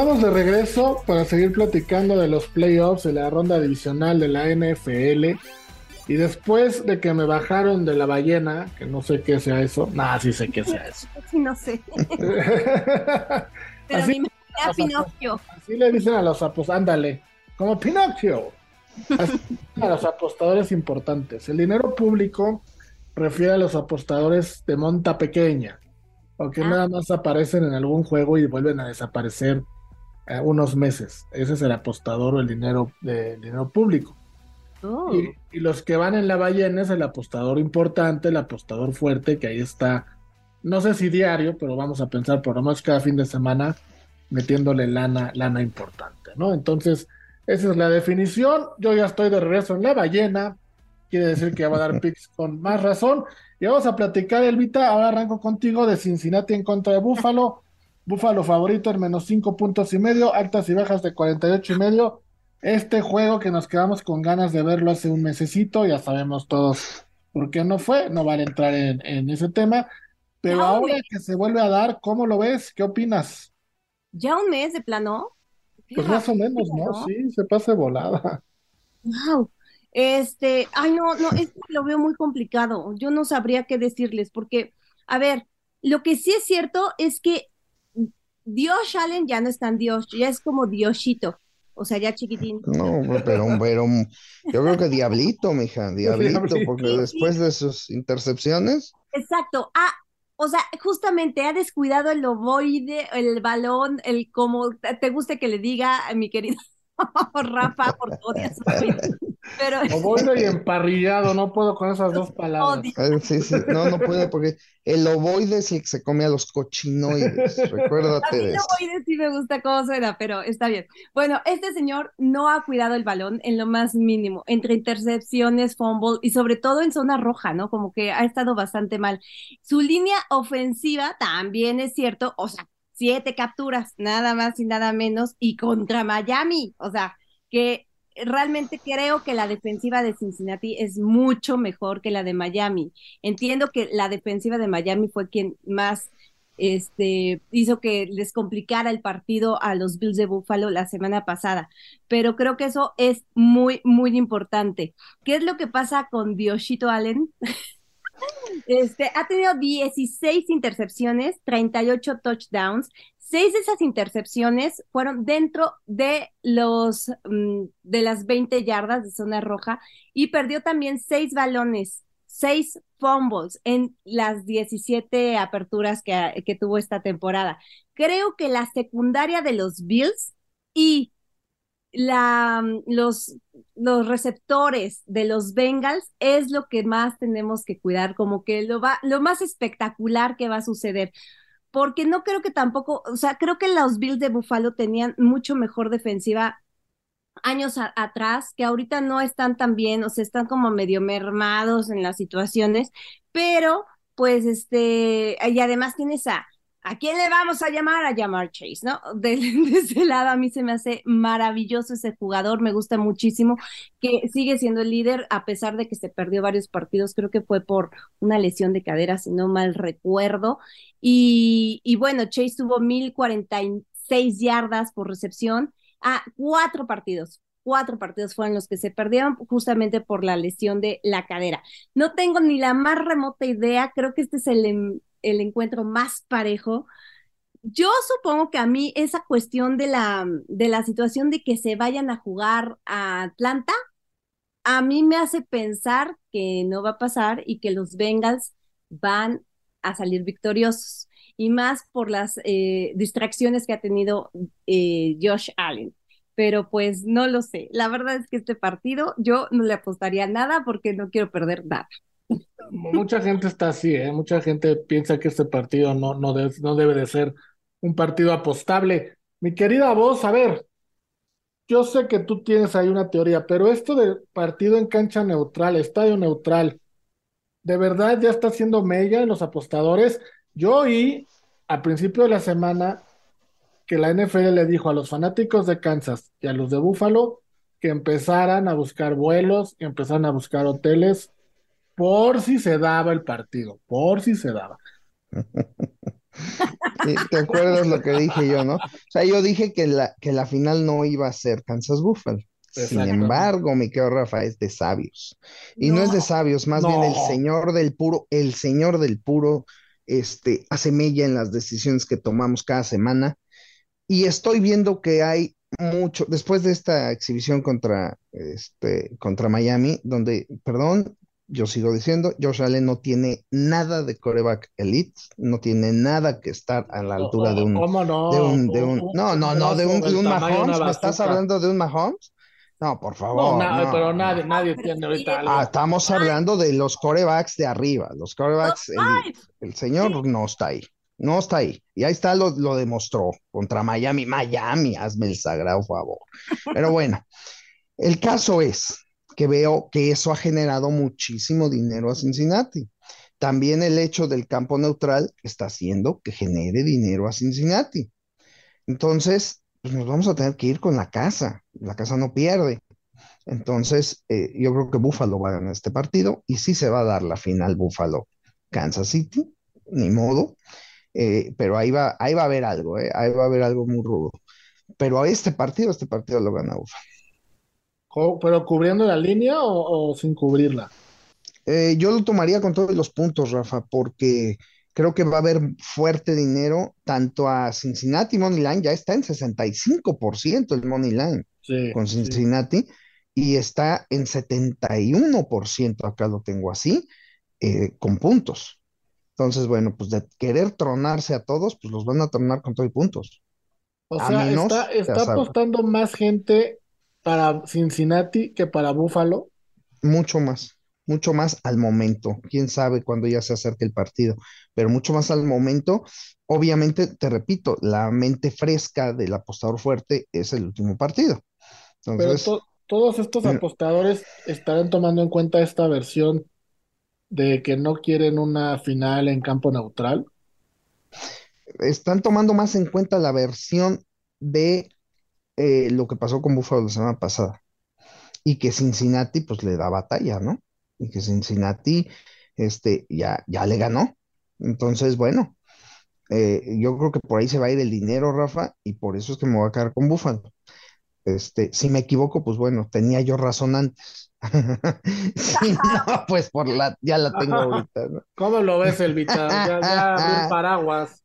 Estamos de regreso para seguir platicando de los playoffs de la ronda divisional de la NFL. Y después de que me bajaron de la ballena, que no sé qué sea eso, nada, sí sé qué sea eso. Sí, no sé. Pero Así- a Pinocchio. Así le dicen a los apostadores, ándale, como Pinocchio. Así a los apostadores importantes. El dinero público refiere a los apostadores de monta pequeña, o que Ah. nada más aparecen en algún juego y vuelven a desaparecer eh, unos meses. Ese es el apostador o el dinero de el dinero público. Oh. Y, y los que van en la ballena es el apostador importante, el apostador fuerte, que ahí está, no sé si diario, pero vamos a pensar por lo menos cada fin de semana metiéndole lana, lana importante, ¿no? Entonces, esa es la definición. Yo ya estoy de regreso en la ballena, quiere decir que ya va a dar picks con más razón. Y vamos a platicar, Elvita, ahora arranco contigo de Cincinnati en contra de Búfalo. Búfalo favorito en menos cinco puntos y medio, altas y bajas de 48 y medio. Este juego que nos quedamos con ganas de verlo hace un mesecito, ya sabemos todos por qué no fue, no vale entrar en, en ese tema, pero ahora que se vuelve a dar, ¿cómo lo ves? ¿Qué opinas? ¿Ya un mes de plano? Pues más o menos, ¿no? Sí, se pasa volada. Wow. Este, ay, no, no, es que lo veo muy complicado. Yo no sabría qué decirles, porque, a ver, lo que sí es cierto es que Dios Allen ya no es tan Dios, ya es como Diosito, o sea, ya chiquitín. No, pero, pero yo creo que Diablito, mija, Diablito, porque después de sus intercepciones, Exacto. Ah, o sea, justamente ha descuidado el ovoide, el balón, el como te te guste que le diga a mi querido Rafa, porque odias. Pero Ovoide y emparrillado, no puedo con esas dos palabras. sí, sí, no, no puede porque el ovoide es el que se come a los cochinoides, A recuérdate mí de el ovoide sí me gusta cómo suena, pero está bien. Bueno, este señor no ha cuidado el balón en lo más mínimo, entre intercepciones, fumble y sobre todo en zona roja, ¿no? Como que ha estado bastante mal. Su línea ofensiva también es cierto, o sea, siete capturas, nada más y nada menos, y contra Miami, o sea, que realmente creo que la defensiva de Cincinnati es mucho mejor que la de Miami. Entiendo que la defensiva de Miami fue quien más este, hizo que les complicara el partido a los Bills de Buffalo la semana pasada. Pero creo que eso es muy, muy importante. ¿Qué es lo que pasa con Dioshito Allen? Este, ha tenido 16 intercepciones, 38 touchdowns. Seis de esas intercepciones fueron dentro de los mm, de las 20 yardas de zona roja y perdió también seis balones, seis fumbles en las 17 aperturas que, que tuvo esta temporada. Creo que la secundaria de los Bills y la, los, los receptores de los Bengals es lo que más tenemos que cuidar, como que lo, va, lo más espectacular que va a suceder. Porque no creo que tampoco, o sea, creo que los Bills de Buffalo tenían mucho mejor defensiva años atrás, que ahorita no están tan bien, o sea, están como medio mermados en las situaciones, pero pues este, y además tienes a, ¿A quién le vamos a llamar? A llamar Chase, ¿no? De, de, ese lado a mí se me hace maravilloso ese jugador, me gusta muchísimo, que sigue siendo el líder a pesar de que se perdió varios partidos, creo que fue por una lesión de cadera, si no mal recuerdo. Y, bueno, Chase tuvo 1046 yardas por recepción a cuatro partidos, cuatro partidos fueron los que se perdieron justamente por la lesión de la cadera. No tengo ni la más remota idea, creo que este es el, el encuentro más parejo. Yo supongo que a mí esa cuestión de la, de la situación de que se vayan a jugar a Atlanta, a mí me hace pensar que no va a pasar y que los Bengals van a salir victoriosos. Y más por las eh, distracciones que ha tenido eh, Josh Allen pero pues no lo sé. La verdad es que este partido yo no le apostaría nada porque no quiero perder nada. Mucha gente está así, ¿eh? Mucha gente piensa que este partido no, no, de, no debe de ser un partido apostable. Mi querida voz, a ver, yo sé que tú tienes ahí una teoría, pero esto del partido en cancha neutral, estadio neutral, ¿de verdad ya está haciendo mella en los apostadores? Yo oí a principio de la semana que la NFL le dijo a los fanáticos de Kansas y a los de Buffalo que empezaran a buscar vuelos, que empezaran a buscar hoteles por si se daba el partido, por si se daba. ¿Te acuerdas lo que dije yo, no? O sea, yo dije que la, que la final no iba a ser Kansas Buffalo. Sin embargo, mi querido Rafa, es de sabios. Y no, es de sabios, más bien el señor del puro, el señor del puro, este, hace mella en las decisiones que tomamos cada semana. Y estoy viendo que hay mucho, después de esta exhibición contra, este, contra Miami, donde, perdón, yo sigo diciendo, Josh Allen no tiene nada de coreback elite, no tiene nada que estar a la altura de un, ¿Cómo no? de un, de un, no, no, no, de un, de un Mahomes, ¿me estás hablando de un Mahomes? No, por favor. No, pero nadie, nadie tiene ahorita Ah, estamos hablando de los corebacks de arriba, los corebacks, el, el señor no está ahí. No está ahí. Y ahí está, lo, lo demostró contra Miami. Miami, hazme el sagrado favor. Pero bueno, el caso es que veo que eso ha generado muchísimo dinero a Cincinnati. También el hecho del campo neutral está haciendo que genere dinero a Cincinnati. Entonces, pues nos vamos a tener que ir con la casa. La casa no pierde. Entonces, eh, yo creo que Buffalo va a ganar este partido y sí se va a dar la final Buffalo-Kansas City, ni modo. Eh, pero ahí va, ahí va a haber algo, eh, ahí va a haber algo muy rudo. Pero a este partido, este partido lo gana Buffalo. ¿Pero cubriendo la línea o, sin cubrirla? Eh, yo lo tomaría con todos los puntos, Rafa, porque creo que va a haber fuerte dinero tanto a Cincinnati Money Line, ya está en 65% el Money Line con Cincinnati y está en 71%, acá lo tengo así, con puntos. Entonces, bueno, pues de querer tronarse a todos, pues los van a tronar con todo y puntos. O sea, está, apostando más gente para Cincinnati que para Buffalo. Mucho más, mucho más al momento. Quién sabe cuándo ya se acerque el partido, pero mucho más al momento. Obviamente, te repito, la mente fresca del apostador fuerte es el último partido. Entonces, pero todos estos apostadores estarán tomando en cuenta esta versión de que no quieren una final en campo neutral? Están tomando más en cuenta la versión de eh, lo que pasó con Buffalo la semana pasada y que Cincinnati pues le da batalla, ¿no? Y que Cincinnati este, ya, ya le ganó. Entonces, bueno, eh, yo creo que por ahí se va a ir el dinero, Rafa, y por eso es que me voy a quedar con Buffalo. Este, si me equivoco, pues bueno, tenía yo razón antes. sí, no, pues por la, ya la tengo ahorita. ¿no? ¿Cómo lo ves, Elvita? Ya, ya, paraguas.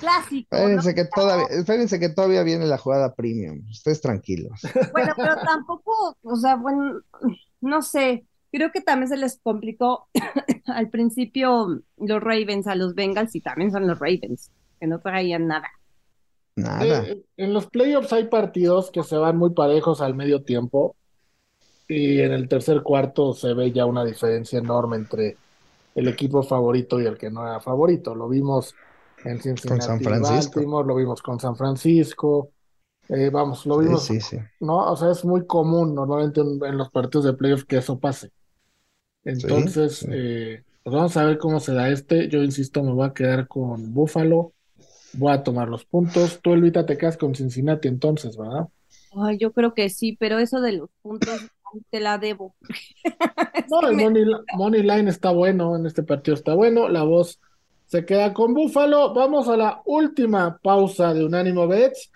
Clásico. Espérense, que todavía, espérense que todavía viene la jugada premium. Ustedes tranquilos. Bueno, pero tampoco, o sea, bueno, no sé. Creo que también se les complicó al principio los Ravens a los Bengals y también son los Ravens, que no traían nada. Nada. Eh, en los playoffs hay partidos que se van muy parejos al medio tiempo y en el tercer cuarto se ve ya una diferencia enorme entre el equipo favorito y el que no era favorito. Lo vimos en Cincinnati, con San Francisco. lo vimos con San Francisco. Eh, vamos, lo vimos, sí, sí, ¿no? O sea, es muy común normalmente en, los partidos de playoffs que eso pase. Entonces, eh, pues vamos a ver cómo se da este. Yo insisto, me voy a quedar con Buffalo voy a tomar los puntos. Tú, Elvita, te quedas con Cincinnati entonces, ¿verdad? Ay, yo creo que sí, pero eso de los puntos te la debo. no, el money, Line está bueno, en este partido está bueno. La voz se queda con Búfalo. Vamos a la última pausa de Unánimo Bets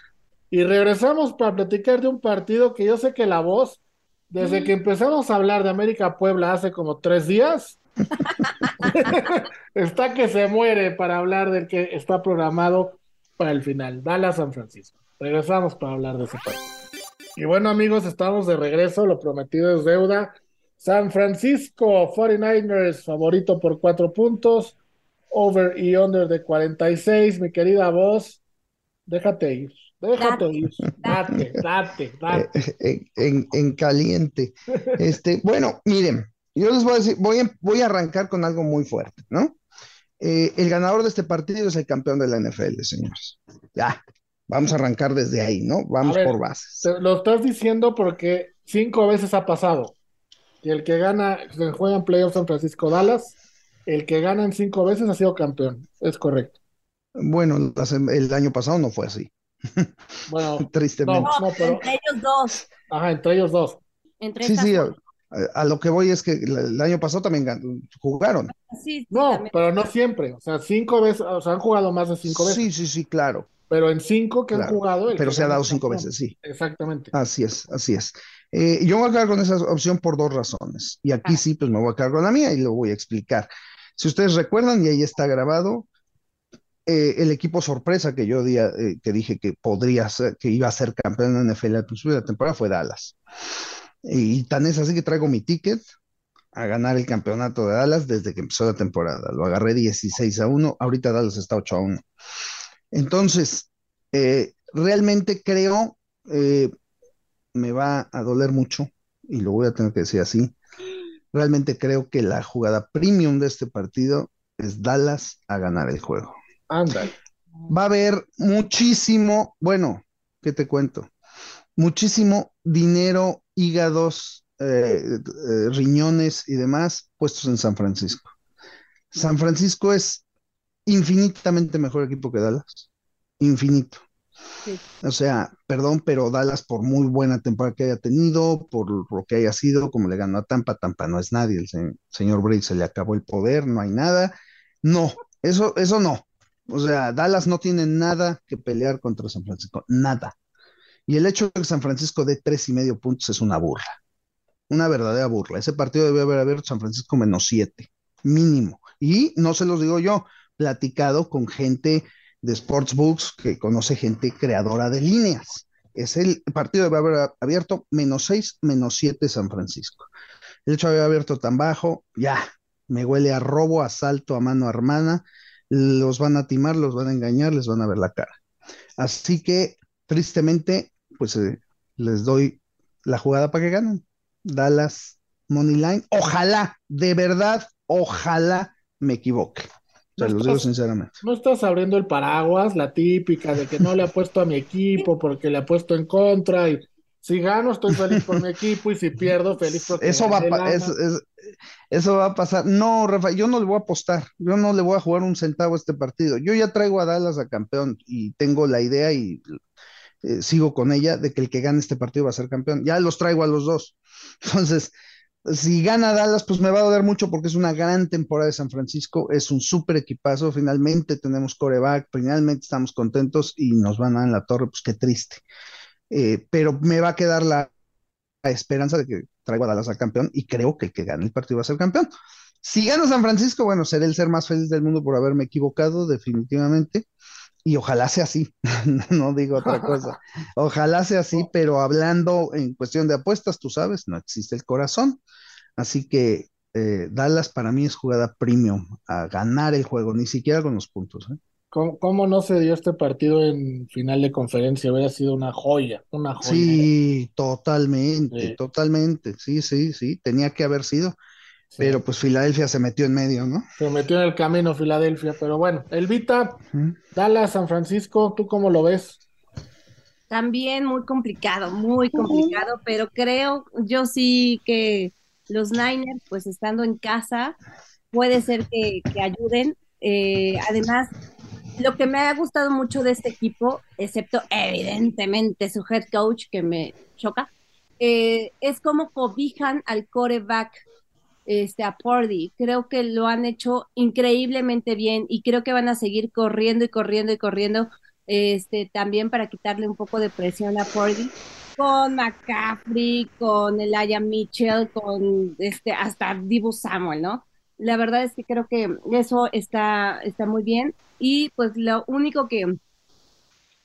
y regresamos para platicar de un partido que yo sé que la voz, desde que empezamos a hablar de América Puebla hace como tres días, está que se muere para hablar del que está programado para el final. Dallas San Francisco. Regresamos para hablar de ese partido. Y bueno, amigos, estamos de regreso. Lo prometido es deuda. San Francisco 49ers, favorito por cuatro puntos. Over y under de 46. Mi querida voz, déjate ir. Déjate ir. Date, date, date. En, en caliente. Este, bueno, miren, yo les voy a decir, voy a, voy a arrancar con algo muy fuerte, ¿no? Eh, el ganador de este partido es el campeón de la NFL, señores. Ya, vamos a arrancar desde ahí, ¿no? Vamos por bases. lo estás diciendo porque cinco veces ha pasado. Y el que gana, se juega en playoffs San Francisco Dallas, el que gana en cinco veces ha sido campeón. Es correcto. Bueno, el año pasado no fue así. Bueno, tristemente. entre ellos dos. Ajá, entre ellos dos. Entre sí, sí, A, lo que voy es que el, año pasado también jugaron. Sí, no, pero no siempre. O sea, cinco veces, o sea, han jugado más de cinco veces. Sí, sí, sí, claro. Pero en cinco que han jugado. pero se ha dado cinco veces, sí. Exactamente. Así es, así es. Eh, yo me voy a quedar con esa opción por dos razones. Y aquí ah. sí, pues me voy a quedar con la mía y lo voy a explicar. Si ustedes recuerdan, y ahí está grabado, eh, el equipo sorpresa que yo día, eh, que dije que podría ser, que iba a ser campeón en la NFL al principio de la temporada fue Dallas. Y, tan es así que traigo mi ticket a ganar el campeonato de Dallas desde que empezó la temporada. Lo agarré 16 a 1, ahorita Dallas está 8 a 1. Entonces, eh, realmente creo, me va a doler mucho, y lo voy a tener que decir así, realmente creo que la jugada premium de este partido es Dallas a ganar el juego. Va a haber muchísimo, bueno, ¿qué te cuento? Muchísimo dinero, hígados, eh, eh, riñones y demás puestos en San Francisco. San Francisco es infinitamente mejor equipo que Dallas. Infinito. O sea, perdón, pero Dallas por muy buena temporada que haya tenido, por lo que haya sido, como le ganó a Tampa, Tampa no es nadie, el señor Brady se le acabó el poder, no hay nada. No, eso, eso no. O sea, Dallas no tiene nada que pelear contra San Francisco, nada. Y el hecho de que San Francisco dé tres y medio puntos es una burla, una verdadera burla. Ese partido debe haber abierto San Francisco menos siete, mínimo. Y no se los digo yo, platicado con gente de Sportsbooks que conoce gente creadora de líneas. Es el partido haber abierto menos seis, menos siete San Francisco. El hecho de haber abierto tan bajo, ya, me huele a robo, asalto a mano armada los van a timar, los van a engañar, les van a ver la cara. Así que, tristemente, pues eh, les doy la jugada para que ganen. Dallas Money Line. Ojalá, de verdad, ojalá me equivoque. O lo digo sinceramente. No estás abriendo el paraguas, la típica de que no le apuesto a mi equipo porque le apuesto en contra y si gano, estoy feliz por mi equipo y si pierdo, feliz porque eso va, eso va a pasar. No, Rafa, yo no le voy a apostar. Yo no le voy a jugar un centavo a este partido. Yo ya traigo a Dallas a campeón y tengo la idea y eh, sigo con ella de que el que gane este partido va a ser campeón. Ya los traigo a los dos. Entonces, si gana Dallas, pues me va a doler mucho porque es una gran temporada de San Francisco, es un súper equipazo, finalmente tenemos coreback, finalmente estamos contentos y nos van a dar en la torre, pues qué triste. Eh, pero me va a quedar la, esperanza de que traiga a Dallas al campeón y creo que el que gane el partido va a ser campeón. Si gana San Francisco, bueno, seré el ser más feliz del mundo por haberme equivocado, definitivamente. Y ojalá sea así, no digo otra cosa. Ojalá sea así, pero hablando en cuestión de apuestas, tú sabes, no existe el corazón. Así que eh, Dallas para mí es jugada premium a ganar el juego, ni siquiera con los puntos. ¿eh? ¿Cómo, no se dio este partido en final de conferencia? Hubiera sido una joya, una joya. Sí, totalmente, totalmente. Sí, sí, sí, tenía que haber sido. Pero pues Filadelfia se metió en medio, ¿no? Se metió en el camino Filadelfia, pero bueno, Elvita, Dallas, San Francisco, ¿tú cómo lo ves? También muy complicado, muy complicado, pero creo yo sí que los Niners, pues estando en casa, puede ser que, ayuden. Eh, además, lo que me ha gustado mucho de este equipo, excepto evidentemente su head coach que me choca, eh, es cómo cobijan al coreback este, a Pordy. Creo que lo han hecho increíblemente bien y creo que van a seguir corriendo y corriendo y corriendo este, también para quitarle un poco de presión a Pordy. Con McCaffrey, con Elijah Mitchell, con este, hasta Dibu Samuel, ¿no? La verdad es que creo que eso está, está muy bien. Y pues lo único que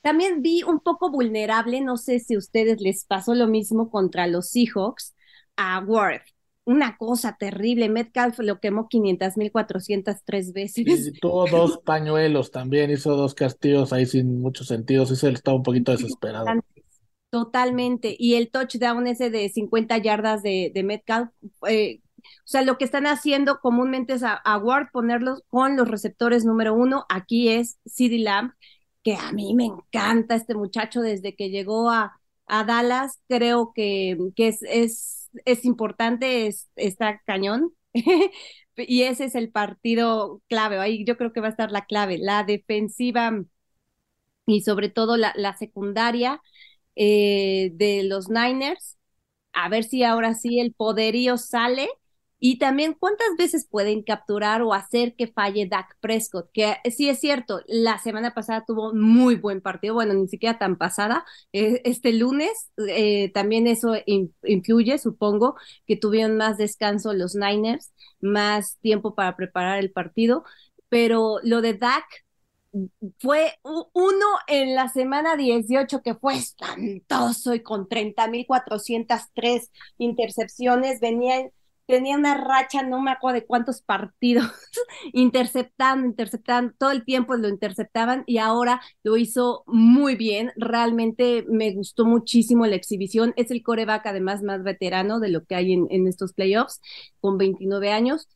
también vi un poco vulnerable, no sé si a ustedes les pasó lo mismo contra los Seahawks, a Ward. Una cosa terrible, Metcalf lo quemó 500 mil 403 veces. Y tuvo dos pañuelos también, hizo dos castillos ahí sin mucho sentido, sí se estaba un poquito desesperado. Totalmente, y el touchdown ese de 50 yardas de, de Metcalf, eh, o sea, lo que están haciendo comúnmente es a, Ward ponerlos con los receptores número uno. Aquí es CD Lamb, que a mí me encanta este muchacho desde que llegó a, a Dallas. Creo que, que es, es, es importante, es, está cañón. y ese es el partido clave. Ahí yo creo que va a estar la clave, la defensiva y sobre todo la, la secundaria eh, de los Niners a ver si ahora sí el poderío sale y también cuántas veces pueden capturar o hacer que falle Dak Prescott, que sí es cierto, la semana pasada tuvo muy buen partido, bueno, ni siquiera tan pasada, eh, este lunes eh, también eso influye, supongo, que tuvieron más descanso los Niners, más tiempo para preparar el partido, pero lo de Dak fue uno en la semana 18 que fue espantoso y con 30.403 intercepciones, venía tenía una racha, no me acuerdo de cuántos partidos, interceptando, interceptando, todo el tiempo lo interceptaban y ahora lo hizo muy bien. Realmente me gustó muchísimo la exhibición. Es el coreback además más veterano de lo que hay en, en estos playoffs, con 29 años,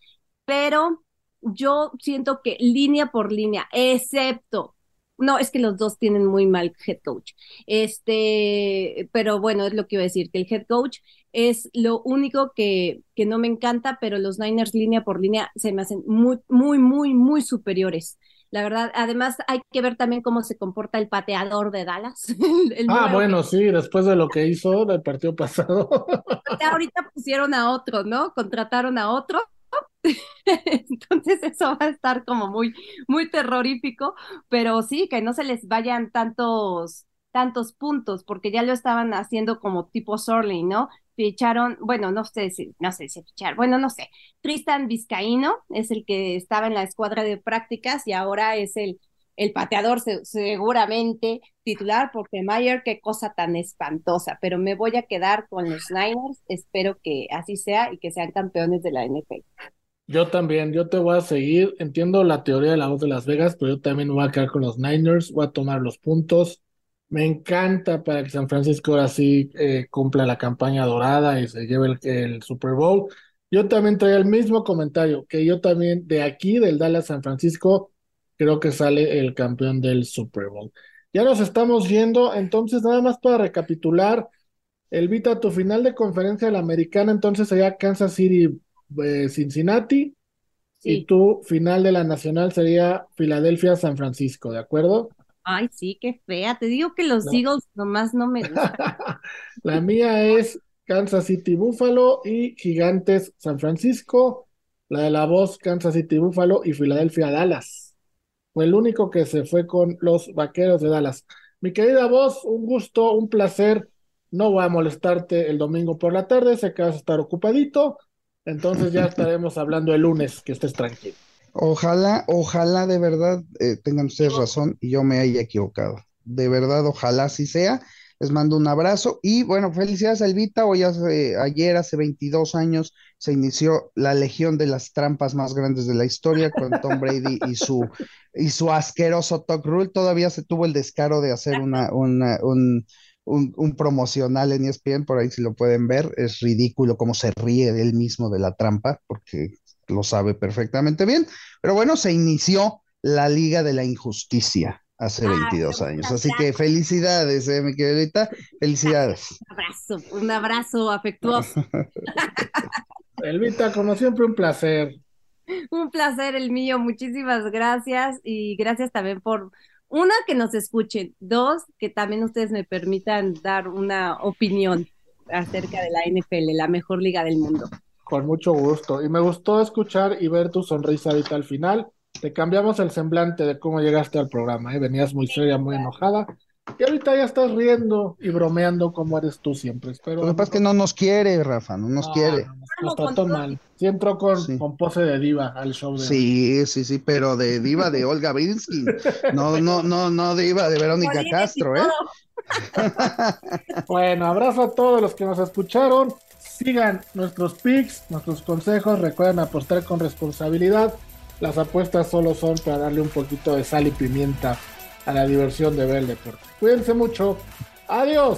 pero yo siento que línea por línea, excepto no, es que los dos tienen muy mal head coach. Este, pero bueno, es lo que iba a decir, que el head coach es lo único que, que no me encanta, pero los Niners línea por línea se me hacen muy, muy, muy, muy superiores. La verdad, además hay que ver también cómo se comporta el pateador de Dallas. ah, bueno, sí, después de lo que hizo del partido pasado. Ahorita pusieron a otro, ¿no? Contrataron a otro Entonces eso va a estar como muy, muy terrorífico, pero sí, que no se les vayan tantos, tantos puntos, porque ya lo estaban haciendo como tipo Sorling, ¿no? Ficharon, bueno, no sé si, no sé si fichar, bueno, no sé. Tristan Vizcaíno es el que estaba en la escuadra de prácticas y ahora es el, el pateador seguramente titular, porque Mayer, qué cosa tan espantosa, pero me voy a quedar con los Niners, espero que así sea y que sean campeones de la NFL. Yo también, yo te voy a seguir. Entiendo la teoría de la voz de Las Vegas, pero yo también voy a quedar con los Niners, voy a tomar los puntos. Me encanta para que San Francisco ahora sí eh, cumpla la campaña dorada y se lleve el, Super Bowl. Yo también traía el mismo comentario, que yo también de aquí, del Dallas San Francisco, creo que sale el campeón del Super Bowl. Ya nos estamos yendo, entonces nada más para recapitular, Elvita, tu final de conferencia de la americana, entonces allá Kansas City eh, Cincinnati y tu final de la nacional sería Filadelfia, San Francisco, ¿de acuerdo? Ay, sí, qué fea. Te digo que los Eagles nomás no me gustan. la mía es Kansas City, Buffalo y Gigantes, San Francisco. La de la voz, Kansas City, Buffalo y Filadelfia, Dallas. Fue el único que se fue con los vaqueros de Dallas. Mi querida voz, un gusto, un placer. No voy a molestarte el domingo por la tarde, sé que vas a estar ocupadito. Entonces ya estaremos hablando el lunes, que estés tranquilo. Ojalá, ojalá de verdad eh, tengan ustedes razón y yo me haya equivocado. De verdad, ojalá así sea. Les mando un abrazo y bueno, felicidades Elvita. Hoy hace, ayer, hace 22 años, se inició la legión de las trampas más grandes de la historia con Tom Brady y su, y su asqueroso talk rule. Todavía se tuvo el descaro de hacer una, una un, un, promocional en ESPN, por ahí si lo pueden ver, es ridículo cómo se ríe de él mismo de la trampa, porque lo sabe perfectamente bien, pero bueno, se inició la Liga de la Injusticia hace 22 ah, años, así que felicidades, eh, mi queridita, felicidades. Un abrazo, un abrazo afectuoso. Elvita, como siempre, un placer. Un placer el mío, muchísimas gracias y gracias también por una, que nos escuchen. Dos, que también ustedes me permitan dar una opinión acerca de la NFL, la mejor liga del mundo. Con mucho gusto. Y me gustó escuchar y ver tu sonrisa ahorita al final. Te cambiamos el semblante de cómo llegaste al programa. ¿eh? Venías muy seria, muy enojada. Y ahorita ya estás riendo y bromeando como eres tú siempre. Espero Lo que pasa es que no nos quiere, Rafa, no nos quiere. Nos, trató mal. Sí entró con, con, pose de diva al show de Sí, sí, sí, pero de diva de Olga Brinsky. No, no, no, no de diva de Verónica Castro, ¿eh? bueno, abrazo a todos los que nos escucharon. Sigan nuestros pics, nuestros consejos. Recuerden apostar con responsabilidad. Las apuestas solo son para darle un poquito de sal y pimienta a la diversión de ver el deporte. Cuídense mucho. Adiós.